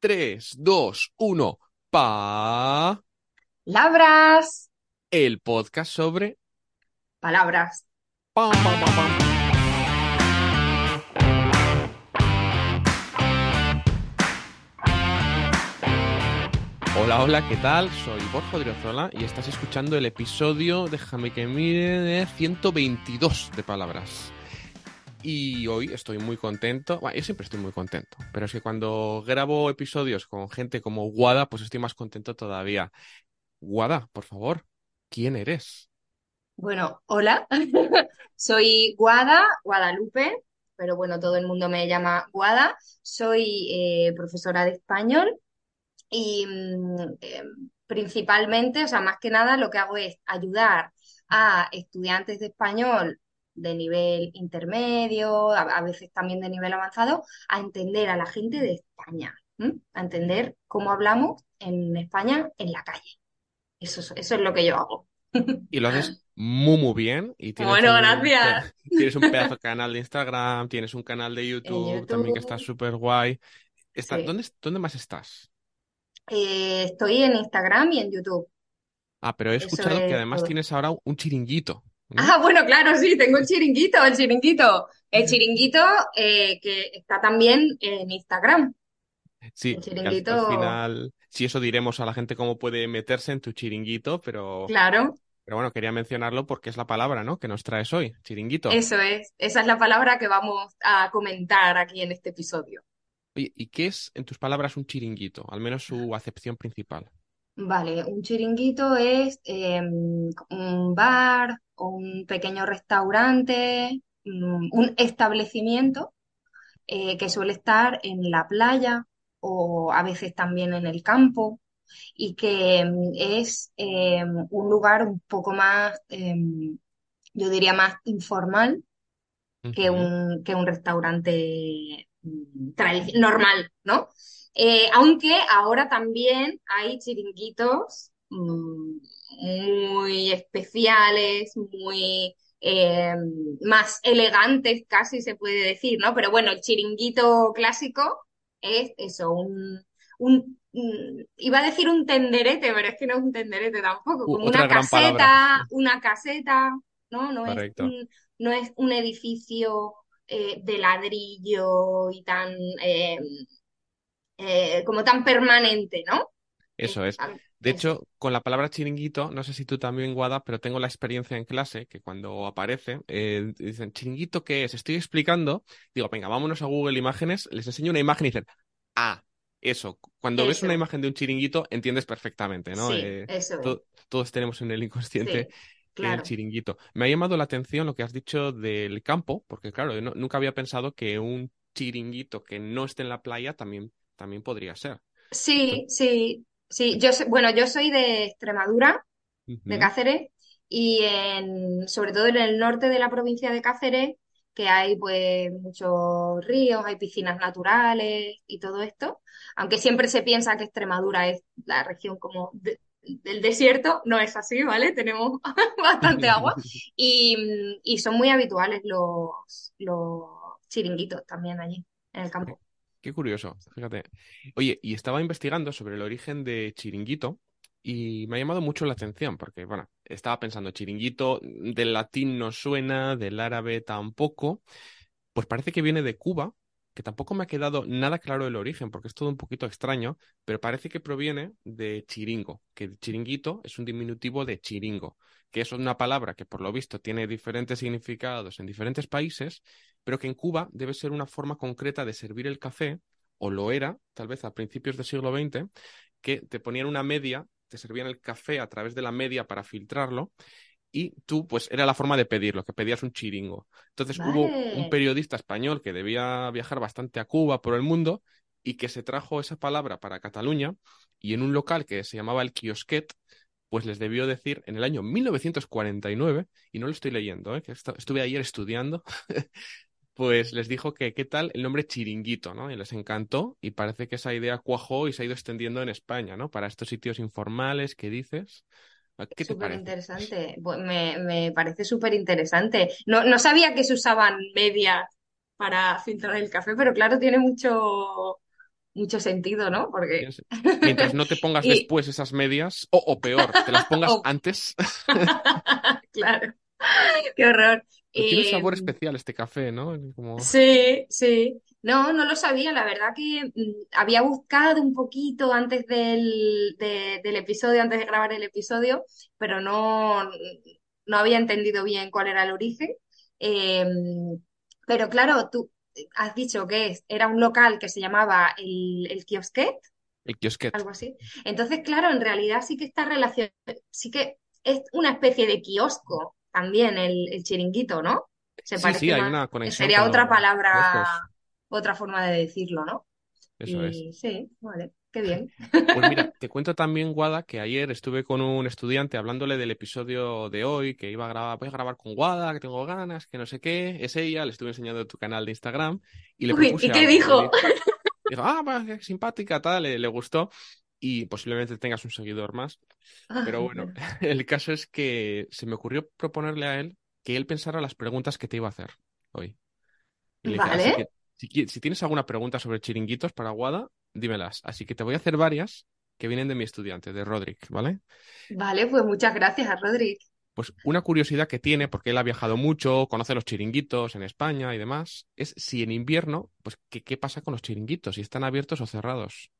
3, 2, 1, pa. Labras, El podcast sobre. palabras. Pam, pam, pam, pam. Hola, hola, ¿qué tal? Soy Borja Odriozola y estás escuchando el episodio, déjame que mire, de 122 de palabras. Y hoy estoy muy contento. Bueno, yo siempre estoy muy contento, pero es que cuando grabo episodios con gente como Guada, pues estoy más contento todavía. Guada, por favor, ¿quién eres? Bueno, hola, soy Guada, Guadalupe, pero bueno, todo el mundo me llama Guada. Soy eh, profesora de español y mm, eh, principalmente, o sea, más que nada, lo que hago es ayudar a estudiantes de español de nivel intermedio, a, a veces también de nivel avanzado, a entender a la gente de España, ¿m? A entender cómo hablamos en España en la calle. Eso, es- eso es lo que yo hago. Y lo haces muy, muy bien. Y tienes Bueno, un, gracias. tienes un pedazo de canal de Instagram, tienes un canal de YouTube también que está súper guay. Está, sí. ¿dónde, dónde más estás? Eh, estoy en Instagram y en YouTube. Ah, pero he escuchado que además todo. tienes ahora un chiringuito. Ah, bueno, claro, sí, tengo el chiringuito, el chiringuito. El chiringuito eh, que está también en Instagram. El Sí, al, final, sí, eso diremos a la gente cómo puede meterse en tu chiringuito, pero, claro, pero bueno, quería mencionarlo porque es la palabra, ¿no? Que nos traes hoy, chiringuito. eso es. Esa es la palabra que vamos a comentar aquí en este episodio. Oye, ¿y qué es, en tus palabras, un chiringuito? Al menos su acepción principal. Vale, un chiringuito es eh, un bar o un pequeño restaurante, mm, un establecimiento eh, que suele estar en la playa o a veces también en el campo y que mm, es eh, un lugar un poco más, eh, yo diría más informal que Ujú, un, que un restaurante mm, tradici- normal, ¿no? Eh, aunque ahora también hay chiringuitos mm, muy especiales, muy eh, más elegantes, casi se puede decir, ¿no? Pero bueno, el chiringuito clásico es eso, un, un mm, iba a decir un tenderete, pero es que no es un tenderete tampoco, como una palabra. caseta, una caseta, ¿no? No es un, no es un edificio eh, de ladrillo y tan eh, eh, como tan permanente, ¿no? Es, Eso es. De hecho, con la palabra chiringuito, no sé si tú también, Guada, pero tengo la experiencia en clase que cuando aparece, eh, dicen, ¿chiringuito qué es? Estoy explicando, digo, venga, vámonos a Google Imágenes, les enseño una imagen y dicen, ah, eso. Cuando ves una imagen de un chiringuito, entiendes perfectamente, ¿no? sí, Eh, eso es, to- todos tenemos en el inconsciente sí, el chiringuito. Me ha llamado la atención lo que has dicho del campo, porque claro, yo no- nunca había pensado que un chiringuito que no esté en la playa también, también podría ser. Sí, sí, sí. Yo, bueno, yo soy de Extremadura, de Cáceres, y en, sobre todo en el norte de la provincia de Cáceres, que hay pues muchos ríos, hay piscinas naturales y todo esto, aunque siempre se piensa que Extremadura es la región como de- del desierto, no es así, ¿vale? Tenemos bastante agua y, y son muy habituales los, los chiringuitos también allí en el campo. Qué curioso, fíjate. Oye, y estaba investigando sobre el origen de chiringuito y me ha llamado mucho la atención porque, bueno, estaba pensando, chiringuito del latín no suena, del árabe tampoco, pues parece que viene de Cuba, que tampoco me ha quedado nada claro el origen porque es todo un poquito extraño, pero parece que proviene de chiringo, que chiringuito es un diminutivo de chiringo, que es una palabra que por lo visto tiene diferentes significados en diferentes países pero que en Cuba debe ser una forma concreta de servir el café, o lo era, tal vez a principios del siglo XX, que te ponían una media, te servían el café a través de la media para filtrarlo, y tú, pues era la forma de pedirlo, que pedías un chiringo. Entonces hubo un periodista español que debía viajar bastante a Cuba por el mundo y que se trajo esa palabra para Cataluña y en un local que se llamaba el Kiosquet, pues les debió decir en el año 1949, y no lo estoy leyendo, ¿eh? que estuve ayer estudiando, pues les dijo que qué tal el nombre chiringuito, ¿no? Y les encantó y parece que esa idea cuajó y se ha ido extendiendo en España, ¿no? Para estos sitios informales que dices. ¿Qué te súper parece? interesante. Me, me parece súper interesante. No, no sabía que se usaban medias para filtrar el café, pero claro, tiene mucho, mucho sentido, ¿no? Porque... Mientras no te pongas después esas medias, o, peor, te las pongas antes. claro, qué horror. tiene un sabor em, especial este café, ¿no? Sí, sí. No, no lo sabía. La verdad que mm, había buscado un poquito antes del, del episodio, antes de grabar el episodio, pero no, no había entendido bien cuál era el origen. Em, pero claro, tú has dicho que era un local que se llamaba el, el kiosquet. El kiosquet. Algo así. Entonces, claro, en realidad sí que está relacionado, sí que es una especie de kiosco también el, chiringuito, ¿no? Se sí, sí, hay una conexión. Sería otra palabra, otra forma de decirlo, ¿no? Eso es. Sí, vale. Qué bien. Pues mira, te cuento también, Guada, que ayer estuve con un estudiante hablándole del episodio de hoy, que iba a grabar, voy a grabar con Guada, que tengo ganas, que no sé qué. Es ella, le estuve enseñando tu canal de Instagram y le propuse ¿Y qué dijo? Dijo, ah, pues, simpática, tal, le, le, gustó. Y posiblemente tengas un seguidor más. Ah, Pero bueno, el caso es que se me ocurrió proponerle a él que él pensara las preguntas que te iba a hacer hoy. vale. Si, si, tienes alguna pregunta sobre chiringuitos para Guada, dímelas. Así que te voy a hacer varias que vienen de mi estudiante, de Roderick, ¿vale? Vale, pues muchas gracias a Roderick. Pues una curiosidad que tiene, porque él ha viajado mucho, conoce los chiringuitos en España y demás, es si en invierno, pues qué, qué pasa con los chiringuitos, si están abiertos o cerrados.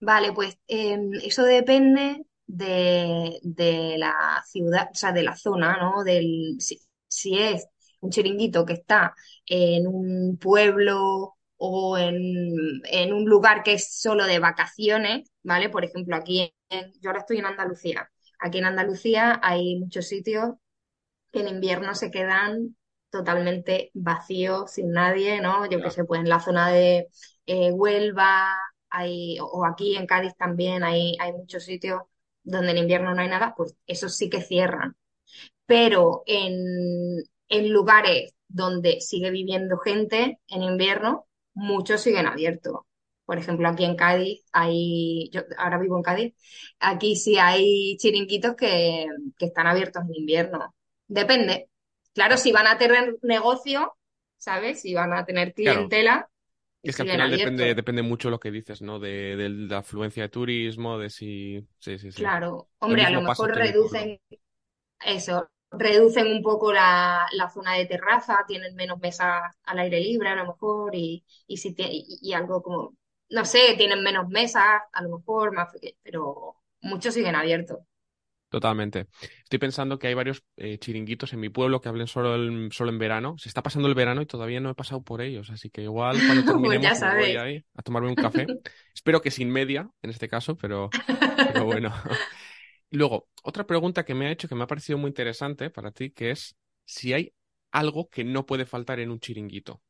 Vale, pues em, eso depende de, la ciudad, o sea, de la zona, ¿no? Del, si, si es un chiringuito que está en un pueblo o en, un lugar que es solo de vacaciones, ¿vale? Por ejemplo, aquí, yo ahora estoy en Andalucía. Aquí en Andalucía hay muchos sitios que en invierno se quedan totalmente vacíos, sin nadie, ¿no? Yo que sé, pues en la zona de eh, Huelva, hay, o aquí en Cádiz también hay, hay muchos sitios donde en invierno no hay nada, pues eso sí que cierran. Pero en, en lugares donde sigue viviendo gente en invierno, muchos siguen abiertos. Por ejemplo, aquí en Cádiz hay, yo ahora vivo en Cádiz, aquí sí hay chiringuitos que, están abiertos en invierno. Depende. Claro, si van a tener negocio, ¿sabes? Si van a tener clientela. Es que al final depende, depende mucho lo que dices, ¿no? De, de, la afluencia de turismo, de si. Sí, sí, sí. Claro, hombre, a lo mejor reducen. Eso, reducen un poco la, zona de terraza, tienen menos mesas al aire libre a lo mejor y, y, si y, algo como, no sé, tienen menos mesas a lo mejor, más, pero muchos siguen abiertos. Totalmente. Estoy pensando que hay varios eh, chiringuitos en mi pueblo que hablen solo, solo en verano. Se está pasando el verano y todavía no he pasado por ellos, así que igual cuando pues terminemos voy ahí a tomarme un café. Espero que sin media, en este caso, pero, pero bueno. Luego, otra pregunta que me ha hecho que me ha parecido muy interesante para ti, que es si hay algo que no puede faltar en un chiringuito.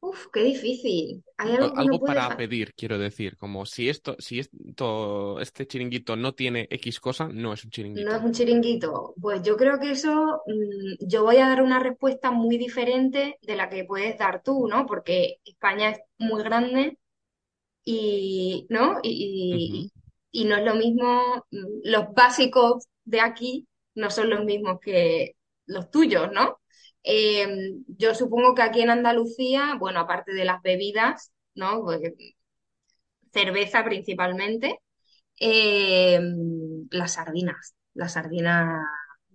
Uf, qué difícil. Hay algo, para pedir, quiero decir, como si esto, si esto, este chiringuito no tiene X cosa, no es un chiringuito. No es un chiringuito. Pues yo creo que eso, mm, yo voy a dar una respuesta muy diferente de la que puedes dar tú, ¿no? Porque España es muy grande y, ¿no? Y, y no es lo mismo, mm, los básicos de aquí no son los mismos que los tuyos, ¿no? Em, yo supongo que aquí en Andalucía, bueno, aparte de las bebidas, ¿no? Pues, cerveza principalmente, em, las sardinas, las sardinas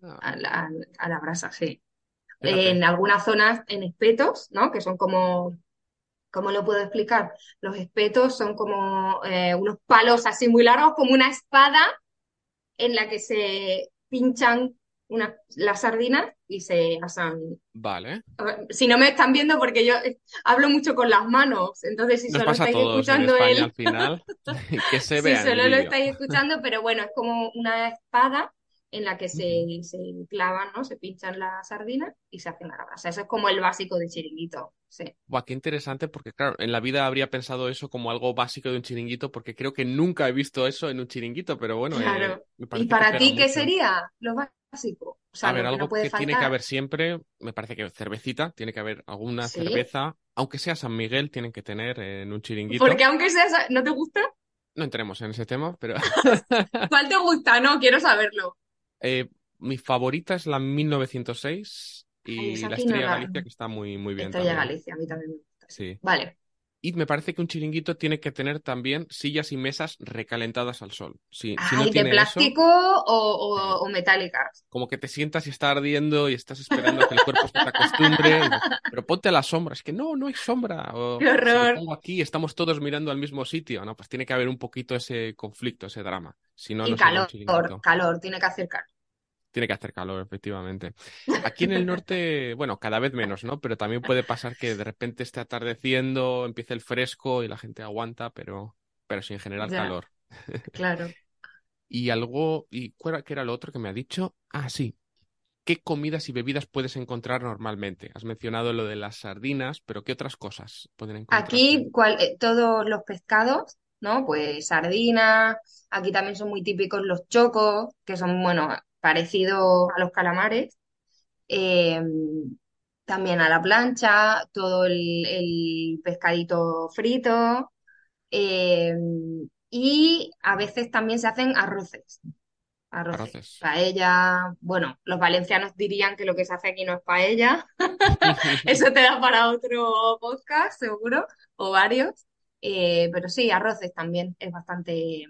ah. a la, a la brasa, sí. En algunas zonas en espetos, ¿no? Que son como ¿Cómo lo puedo explicar? Los espetos son como eh, unos palos así muy largos, como una espada en la que se pinchan una, las sardinas y se asan. Vale. Si no me están viendo, porque yo eh, hablo mucho con las manos, entonces si solo estáis escuchando el... al final, que se vea. Si solo lo estáis escuchando, pero bueno, es como una espada en la que se, se clavan, ¿no? Se pinchan las sardinas y se hacen la Eso es como el básico de chiringuito, sí. Buah, qué interesante, porque claro, en la vida habría pensado eso como algo básico de un chiringuito, porque creo que nunca he visto eso en un chiringuito, pero bueno. Eh, claro. ¿Y para ti qué sería lo básico? O sea, a ver, algo que, tiene que haber siempre, me parece que cervecita, tiene que haber alguna cerveza, aunque sea San Miguel, tienen que tener en un chiringuito. Porque aunque sea, ¿no te gusta? No entremos en ese tema, pero... ¿Cuál te gusta? No, quiero saberlo. Eh, mi favorita es la 1906 y la Estrella Galicia, que está muy, muy bien. Estrella Galicia, a mí también me gusta. Sí. Vale. Y me parece que un chiringuito tiene que tener también sillas y mesas recalentadas al sol. Si, si no Ay, ¿de eso, plástico o, o- o metálicas? como que te sientas y está ardiendo y estás esperando a que el cuerpo se te acostumbre. y- pero ponte a la sombra. Es que no, no hay sombra. O ¡Qué horror! aquí, estamos todos mirando al mismo sitio. No, pues tiene que haber un poquito ese conflicto, ese drama. Si no, Y no será un calor, calor, tiene que hacer calor. Tiene que hacer calor, efectivamente. Aquí en el norte, bueno, cada vez menos, ¿no? Pero también puede pasar que de repente esté atardeciendo, empiece el fresco y la gente aguanta, pero, pero general Ya, calor. claro. Y algo, ¿y cuál qué era lo otro que me ha dicho? Ah, sí. ¿Qué comidas y bebidas puedes encontrar normalmente? Has mencionado lo de las sardinas, pero ¿qué otras cosas pueden encontrarse? Aquí cual- eh, todos los pescados, ¿no? Pues sardinas, aquí también son muy típicos los chocos, que son, bueno, parecidos a los calamares. Eh, también a la plancha, todo el, el pescadito frito. eh, y a veces también se hacen arroces. Arroces. Arroces. Paella. Bueno, los valencianos dirían que lo que se hace aquí no es paella. Eso te da para otro podcast, seguro, o varios. Eh, pero sí, arroces también es bastante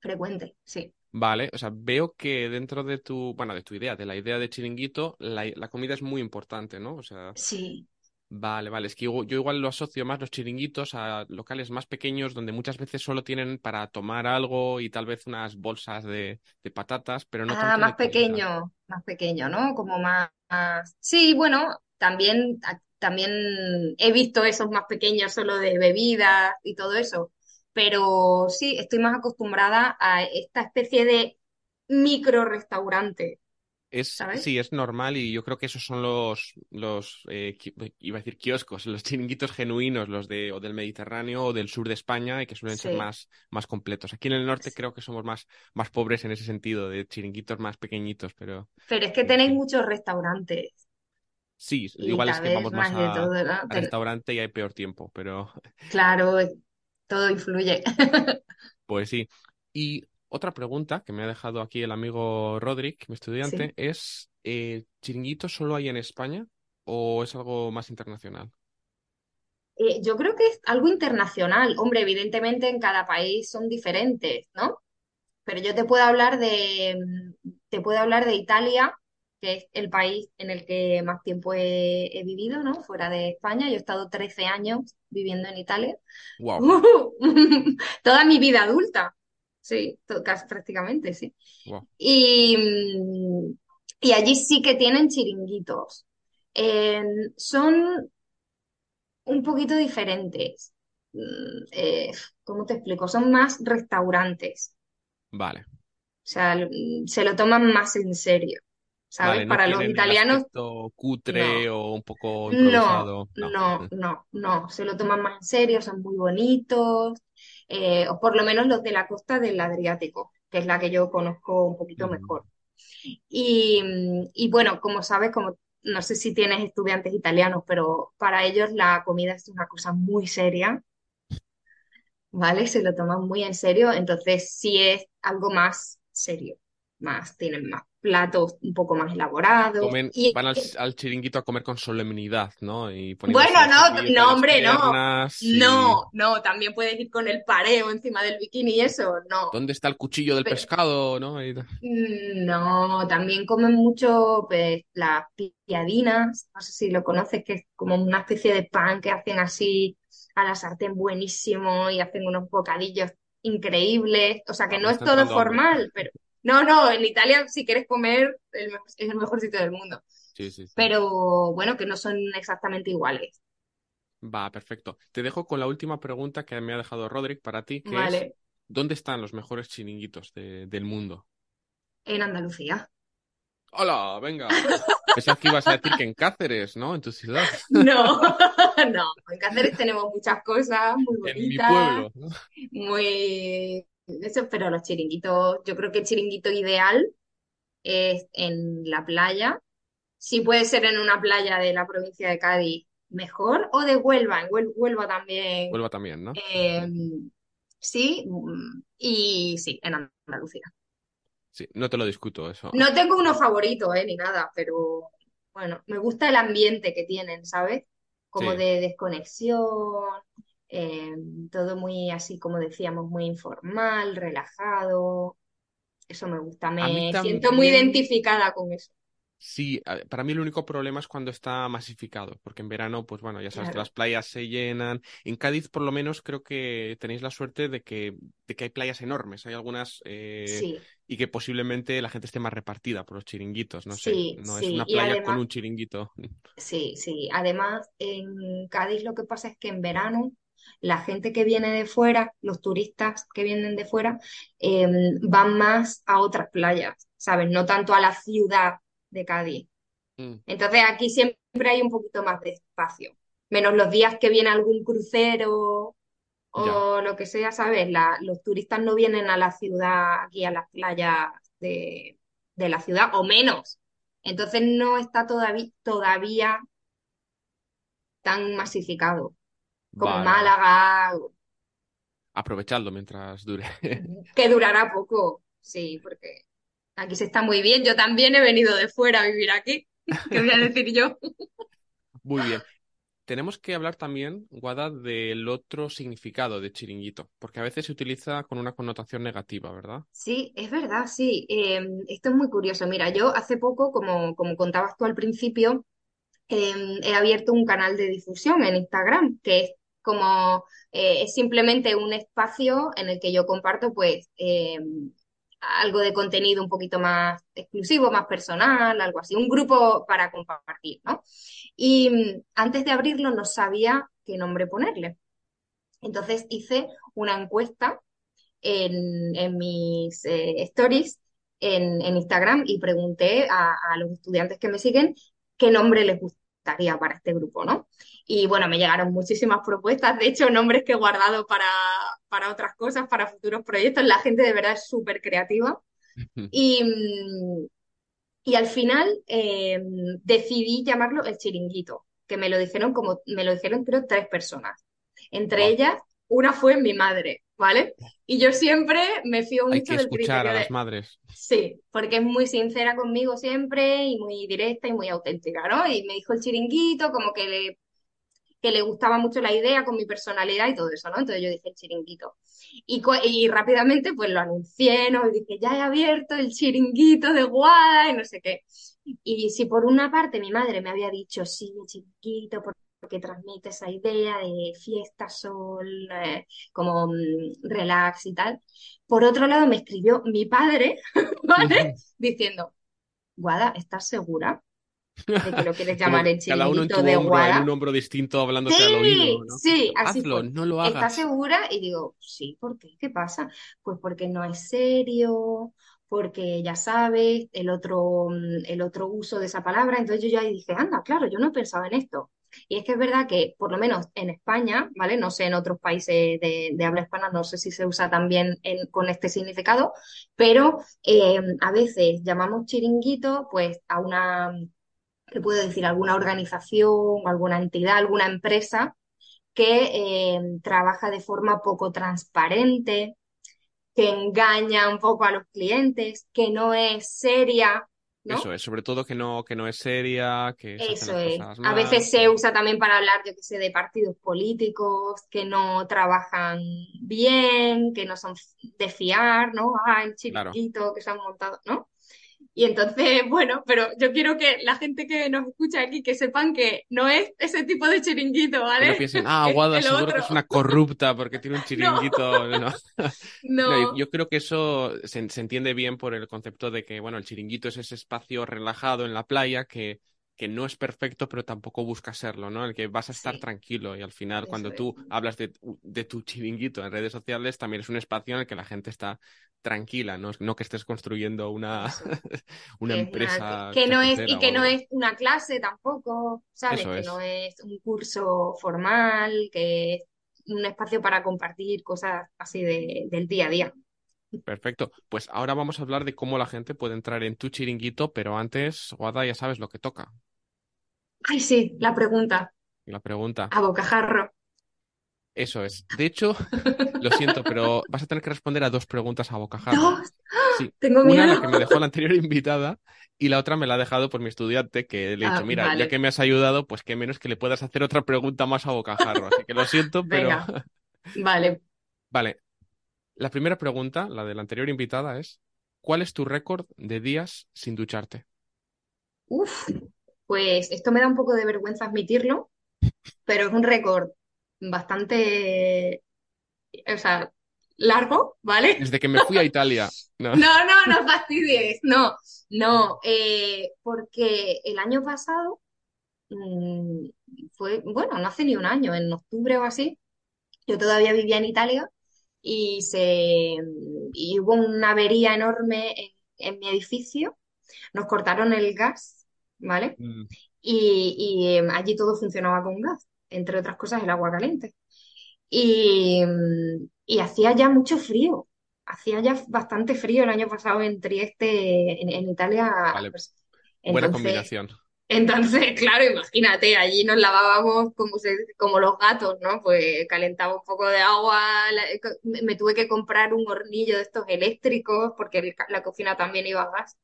frecuente, sí. Vale, o sea, veo que dentro de tu, bueno, de tu idea, de la idea de chiringuito, la, la comida es muy importante, ¿no? O sea, Sí, vale, vale, es que yo, yo igual lo asocio más los chiringuitos a locales más pequeños donde muchas veces solo tienen para tomar algo y tal vez unas bolsas de, de patatas, pero no ah, tanto más pequeño, más pequeño, ¿no? Como más, más- Sí, bueno, también, también he visto esos más pequeños solo de bebidas y todo eso, pero sí, estoy más acostumbrada a esta especie de micro restaurante, Es, ¿sabes? sí, es normal y yo creo que esos son los, los eh, iba a decir kioscos, los chiringuitos genuinos, los de, o del Mediterráneo o del sur de España y que suelen ser más, más completos. Aquí en el norte creo que somos más, más pobres en ese sentido, de chiringuitos más pequeñitos, pero Pero es que tenéis sí. muchos restaurantes Sí, igual es que vamos más a, todo, ¿no? al Ten- restaurante y hay peor tiempo, pero Claro, todo influye. pues sí. Y otra pregunta que me ha dejado aquí el amigo Rodrick, mi estudiante, Sí. es, eh, ¿chiringuito solo hay en España o es algo más internacional? Eh, yo creo que es algo internacional. Hombre, evidentemente en cada país son diferentes, ¿no? Pero yo te puedo hablar de, te puedo hablar de Italia, que es el país en el que más tiempo he, he vivido, ¿no? Fuera de España. Yo he estado 13 años viviendo en Italia. Wow, Toda mi vida adulta. Sí, casi prácticamente, sí. wow. Y, y allí sí que tienen chiringuitos. Eh, son un poquito diferentes. Mm, eh, ¿cómo te explico? Son más restaurantes. Vale. O sea, se lo toman más en serio, ¿sabes? Vale, no Para los italianos, aspecto cutre no. o un poco No, improvisado. No. no, no, no. Se lo toman más en serio, son muy bonitos. eh, o por lo menos los de la costa del Adriático, que es la que yo conozco un poquito Mm, mejor. Y, y bueno, como sabes, como no sé si tienes estudiantes italianos, pero para ellos la comida es una cosa muy seria, ¿vale? Se lo toman muy en serio, entonces sí es algo más serio, más, tienen más platos un poco más elaborados. Comen, Y van al, al chiringuito a comer con solemnidad, ¿no? Y bueno, no, no, hombre, no, y no, no, también puedes ir con el pareo encima del bikini y eso, no. ¿dónde está el cuchillo del Pe- pescado, no? Y- Mm, No, también comen mucho pues, las piadinas, no sé si lo conoces, que es como una especie de pan que hacen así a la sartén buenísimo y hacen unos bocadillos increíbles. O sea que no es todo hambre. formal, pero no, no, en Italia si quieres comer el es el mejor sitio del mundo. Sí, sí, sí. Pero bueno, que no son exactamente iguales. Va, perfecto. Te dejo con la última pregunta que me ha dejado Roderick para ti, que es ¿dónde están los mejores chiringuitos de- del mundo? en Andalucía. ¡Hola! Venga. Pensaba que ibas a decir que en Cáceres, ¿no? En tu ciudad. No, no, en Cáceres tenemos muchas cosas muy En mi bonitas. pueblo, ¿no? muy eso, pero los chiringuitos, yo creo que el chiringuito ideal es en la playa. Si puede ser en una playa de la provincia de Cádiz, mejor, o de Huelva, en Huel- Huelva también, Huelva también, ¿no? eh, sí, mm, y sí, en Andalucía. Sí, no te lo discuto eso. No tengo uno favorito, eh, ni nada, pero bueno, me gusta el ambiente que tienen, ¿sabes? Como Sí. de desconexión, eh, todo muy así como decíamos, muy informal, relajado. Eso me gusta, me siento muy identificada con eso. sí, para mí el único problema es cuando está masificado, porque en verano, pues bueno, ya sabes que las playas se llenan. En Cádiz, por lo menos, creo que tenéis la suerte de que, de que hay playas enormes, hay algunas, eh, sí, y que posiblemente la gente esté más repartida por los chiringuitos, no sé, sí, no es una playa con un chiringuito. sí, sí. Además, en Cádiz lo que pasa es que en verano la gente que viene de fuera, los turistas que vienen de fuera, eh, van más a otras playas, ¿sabes? No tanto a la ciudad de Cádiz. Mm, Entonces aquí siempre hay un poquito más de espacio, menos los días que viene algún crucero ya, o lo que sea, ¿sabes? La- los turistas no vienen a la ciudad, aquí a las playas de, de la ciudad, o menos. Entonces no está todavía, todavía tan masificado como vale. Málaga, Aprovechadlo mientras dure. que durará poco, sí, porque aquí se está muy bien. Yo también he venido de fuera a vivir aquí, ¿qué voy a decir yo? Muy bien. Tenemos que hablar también, Guada, del otro significado de chiringuito, porque a veces se utiliza con una connotación negativa, ¿verdad? Sí, es verdad, sí. Eh, esto es muy curioso. Mira, yo hace poco, como, como contabas tú al principio, eh, he abierto un canal de difusión en Instagram, que es como, eh, es simplemente un espacio en el que yo comparto, pues, eh, algo de contenido un poquito más exclusivo, más personal, algo así, un grupo para compartir, ¿no? Y mm, antes de abrirlo no sabía qué nombre ponerle. Entonces hice una encuesta en, en mis eh, stories en, Instagram y pregunté a, a los estudiantes que me siguen qué nombre les gustaría para este grupo, ¿no? Y bueno, me llegaron muchísimas propuestas, de hecho, nombres que he guardado para, para otras cosas, para futuros proyectos. La gente de verdad es súper creativa. Y, y al final eh, decidí llamarlo el chiringuito, que me lo dijeron como, me lo dijeron creo tres personas. Entre Wow. ellas, una fue mi madre, ¿vale? Y yo siempre me fío Hay que mucho del escuchar a criterio las de, madres. sí, porque es muy sincera conmigo siempre y muy directa y muy auténtica, ¿no? Y me dijo el chiringuito, como que le que le gustaba mucho la idea con mi personalidad y todo eso, ¿no? Entonces yo dije el chiringuito. Y, y rápidamente pues lo anuncié, ¿no? Y dije, ya he abierto el chiringuito de Guada y no sé qué. Y si por una parte mi madre me había dicho, sí, por- porque transmite esa idea de fiesta, sol, eh, como mm, relax y tal. Por otro lado me escribió mi padre, ¿vale? Diciendo, Guada, ¿estás segura de que lo quieres llamar el cada uno en chiringuito tu de hombro, en Guada? un hombro distinto, hablándote al oído, Sí, ¿no? sí, así Hazlo, no lo ¿Estás hagas. segura? Y digo, sí, ¿por qué? ¿Qué pasa? Pues porque no es serio, porque ya sabes, el otro, mm, el otro uso de esa palabra. Entonces yo ya dije, anda, claro, yo no pensaba en esto. Y es que es verdad que, por lo menos en España, ¿vale? No sé, en otros países de, de habla hispana, no sé si se usa también en- con este significado, pero eh, a veces llamamos chiringuito, pues, a una, ¿qué puedo decir? Alguna organización, alguna entidad, alguna empresa que eh, trabaja de forma poco transparente, que engaña un poco a los clientes, que no es seria, Eso es, sobre todo que no, que no es seria, que se hacen Eso las es. cosas A veces se que... usa también para hablar, yo qué sé, de partidos políticos que no trabajan bien, que no son de fiar, ¿no? Ah, el Claro. chiringuito que se han montado, ¿no? Y entonces, bueno, pero yo quiero que la gente que nos escucha aquí que sepan que no es ese tipo de chiringuito, Que no ¿vale? piensen, ah, Guada seguro que es una corrupta porque tiene un chiringuito. No, No, yo, no. yo creo que eso se, se entiende bien por el concepto de que, bueno, el chiringuito es ese espacio relajado en la playa que, que no es perfecto, pero tampoco busca serlo, ¿no? El que vas a estar Sí, tranquilo y al final, eso cuando es. tú hablas de, tu- de tu chiringuito en redes sociales, también es un espacio en el que la gente está tranquila, no, no que estés construyendo una, una Que que, empresa que no es, y o que no es una clase tampoco, ¿sabes? Eso Que no es. es un curso formal, que es un espacio para compartir cosas así de, del día a día. Perfecto. Pues ahora vamos a hablar de cómo la gente puede entrar en tu chiringuito, pero antes, Guada, ya sabes lo que toca. Ay, sí, la pregunta, La pregunta. a bocajarro. Eso es. De hecho, lo siento, pero vas a tener que responder a dos preguntas a bocajarro. Dos. Sí, Tengo una miedo. la que me dejó la anterior invitada y la otra me la ha dejado por mi estudiante que le he Ah, dicho, mira, vale. ya que me has ayudado, pues qué menos que le puedas hacer otra pregunta más a bocajarro. Así que lo siento, pero Venga. Vale. vale. La primera pregunta, la de la anterior invitada, es ¿cuál es tu récord de días sin ducharte? Uf, pues esto me da un poco de vergüenza admitirlo, pero es un récord bastante, o sea, largo, ¿vale? Desde que me fui a Italia. No. No, no, no fastidies, no, no, eh, porque el año pasado mm, fue, bueno, no hace ni un año, en octubre o así, yo todavía vivía en Italia y se y hubo una avería enorme en, en mi edificio, nos cortaron el gas, ¿vale? Mm, y, y, em, allí todo funcionaba con gas, entre otras cosas el agua caliente. Y, y hacía ya mucho frío, hacía ya bastante frío el año pasado en Trieste, en, en Italia. Vale, pues, buena combinación. Entonces, claro, imagínate, allí nos lavábamos como, se, como los gatos, ¿no? Pues calentaba un poco de agua, la- me me tuve que comprar un hornillo de estos eléctricos porque el la cocina también iba a gas.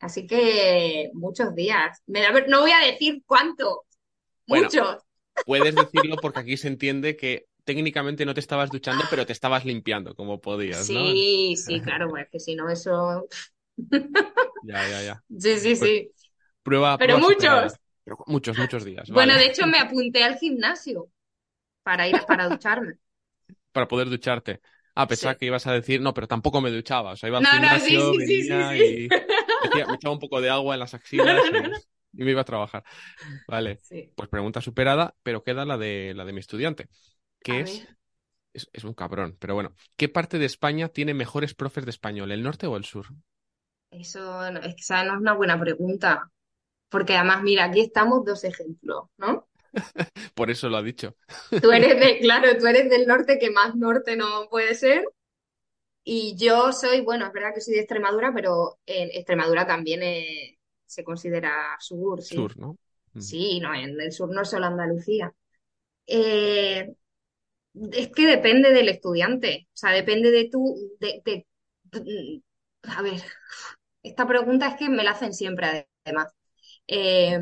Así que muchos días. Me da ver- no voy a decir cuánto, Bueno, muchos. puedes decirlo porque aquí se entiende que técnicamente no te estabas duchando, pero te estabas limpiando como podías, ¿no? Sí, sí, claro, pues que si no eso. Ya, ya, ya. Sí, sí, Pues sí. Prueba, Pero prueba muchos. Pero muchos, muchos días, Bueno, vale. de hecho me apunté al gimnasio para ir para ducharme. Para poder ducharte. Ah, pensaba Sí. que ibas a decir, no, pero tampoco me duchaba. O sea, iba al No, no, sí, gimnasio, sí, sí, sí, venía sí. y decía- me echaba un poco de agua en las axilas y, y me iba a trabajar. Vale, pues pregunta superada, pero queda la de la de mi estudiante, que es, es un cabrón, pero bueno, ¿qué parte de España tiene mejores profes de español, el norte o el sur? Eso no- es que esa no es una buena pregunta. Porque además, mira, aquí estamos dos ejemplos, ¿no? Por eso lo ha dicho. Tú eres de, claro, tú eres del norte, que más norte no puede ser. Y yo soy, bueno, es verdad que soy de Extremadura, pero en Extremadura también eh, se considera sur, sí. Sur, ¿no? Mm. Sí, no, en el sur no es solo Andalucía. Eh, es que depende del estudiante, o sea, depende de tú, de, de- de- a ver, esta pregunta es que me la hacen siempre además. Eh,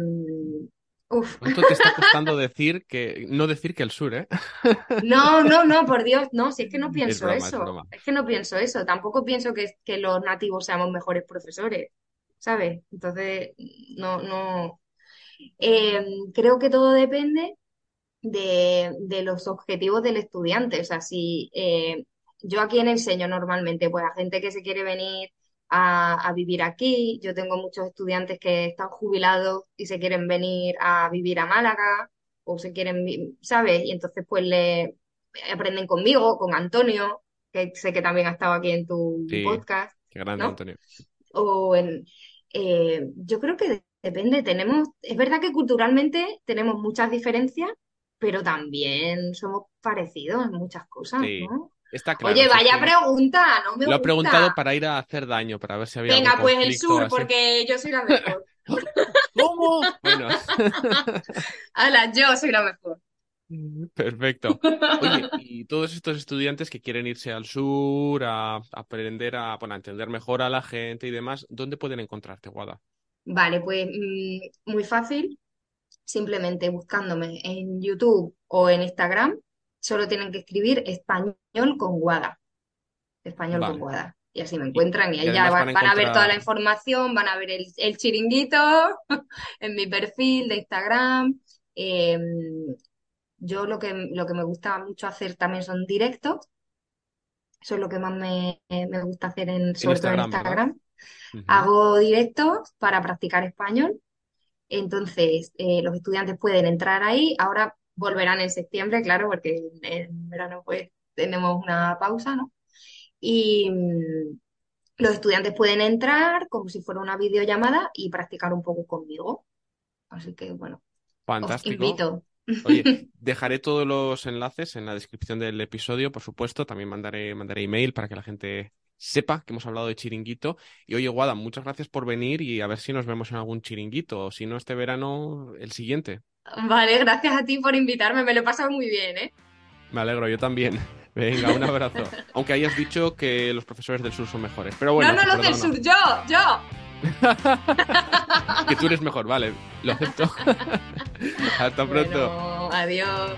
uf, ¿Cuánto te está costando decir que, no decir que el sur, eh? no, no, no, por Dios, no, si es que no Es pienso es eso, broma. es que no pienso eso, tampoco pienso que, que los nativos seamos mejores profesores, ¿sabes? Entonces, no, no, Eh, creo que todo depende de, de los objetivos del estudiante. O sea, si eh, yo a quién enseño normalmente, pues a gente que se quiere venir a, a vivir aquí. Yo tengo muchos estudiantes que están jubilados y se quieren venir a vivir a Málaga o se quieren, ¿sabes? Y entonces pues le aprenden conmigo, con Antonio, que sé que también ha estado aquí en tu Sí, podcast, qué grande, ¿no? Antonio. o en, eh, yo creo que de- depende, tenemos, es verdad que culturalmente tenemos muchas diferencias, pero también somos parecidos en muchas cosas, Sí, ¿no? Está claro. Oye, vaya pregunta, no me lo he preguntado para ir a hacer daño, para ver si había Venga, pues el sur, así. porque yo soy la mejor. ¿Cómo? Bueno, Hala, yo soy la mejor. perfecto. Oye, y todos estos estudiantes que quieren irse al sur a aprender a, bueno, a entender mejor a la gente y demás, ¿dónde pueden encontrarte, Guada? Vale, pues mm, muy fácil, simplemente buscándome en YouTube o en Instagram, solo tienen que escribir español con Guada. español con. Guada. Y así me encuentran y y ahí ya van, van a ver toda la información, van a ver el, el chiringuito en mi perfil de Instagram. Eh, yo lo que, lo que me gusta mucho hacer también son directos. Eso es lo que más me, me gusta hacer, en, sobre todo en Instagram. Hago directos para practicar español. Entonces, eh, los estudiantes pueden entrar ahí. Ahora volverán en septiembre, claro, porque en, en verano pues tenemos una pausa, ¿no? Y mm, los estudiantes pueden entrar como si fuera una videollamada y practicar un poco conmigo. Así que, bueno, os Fantástico. invito. Oye, dejaré todos los enlaces en la descripción del episodio, por supuesto. También mandaré, mandaré email para que la gente sepa que hemos hablado de chiringuito. Y oye, Guada, muchas gracias por venir y a ver si nos vemos en algún chiringuito, o si no este verano, el siguiente. Vale, gracias a ti por invitarme, me lo he pasado muy bien, ¿eh? Me alegro, yo también. Venga, un abrazo. Aunque hayas dicho que los profesores del sur son mejores. Pero bueno, no, no, los del sur, yo, yo. que tú eres mejor, vale, lo acepto. Hasta pronto. Bueno, adiós.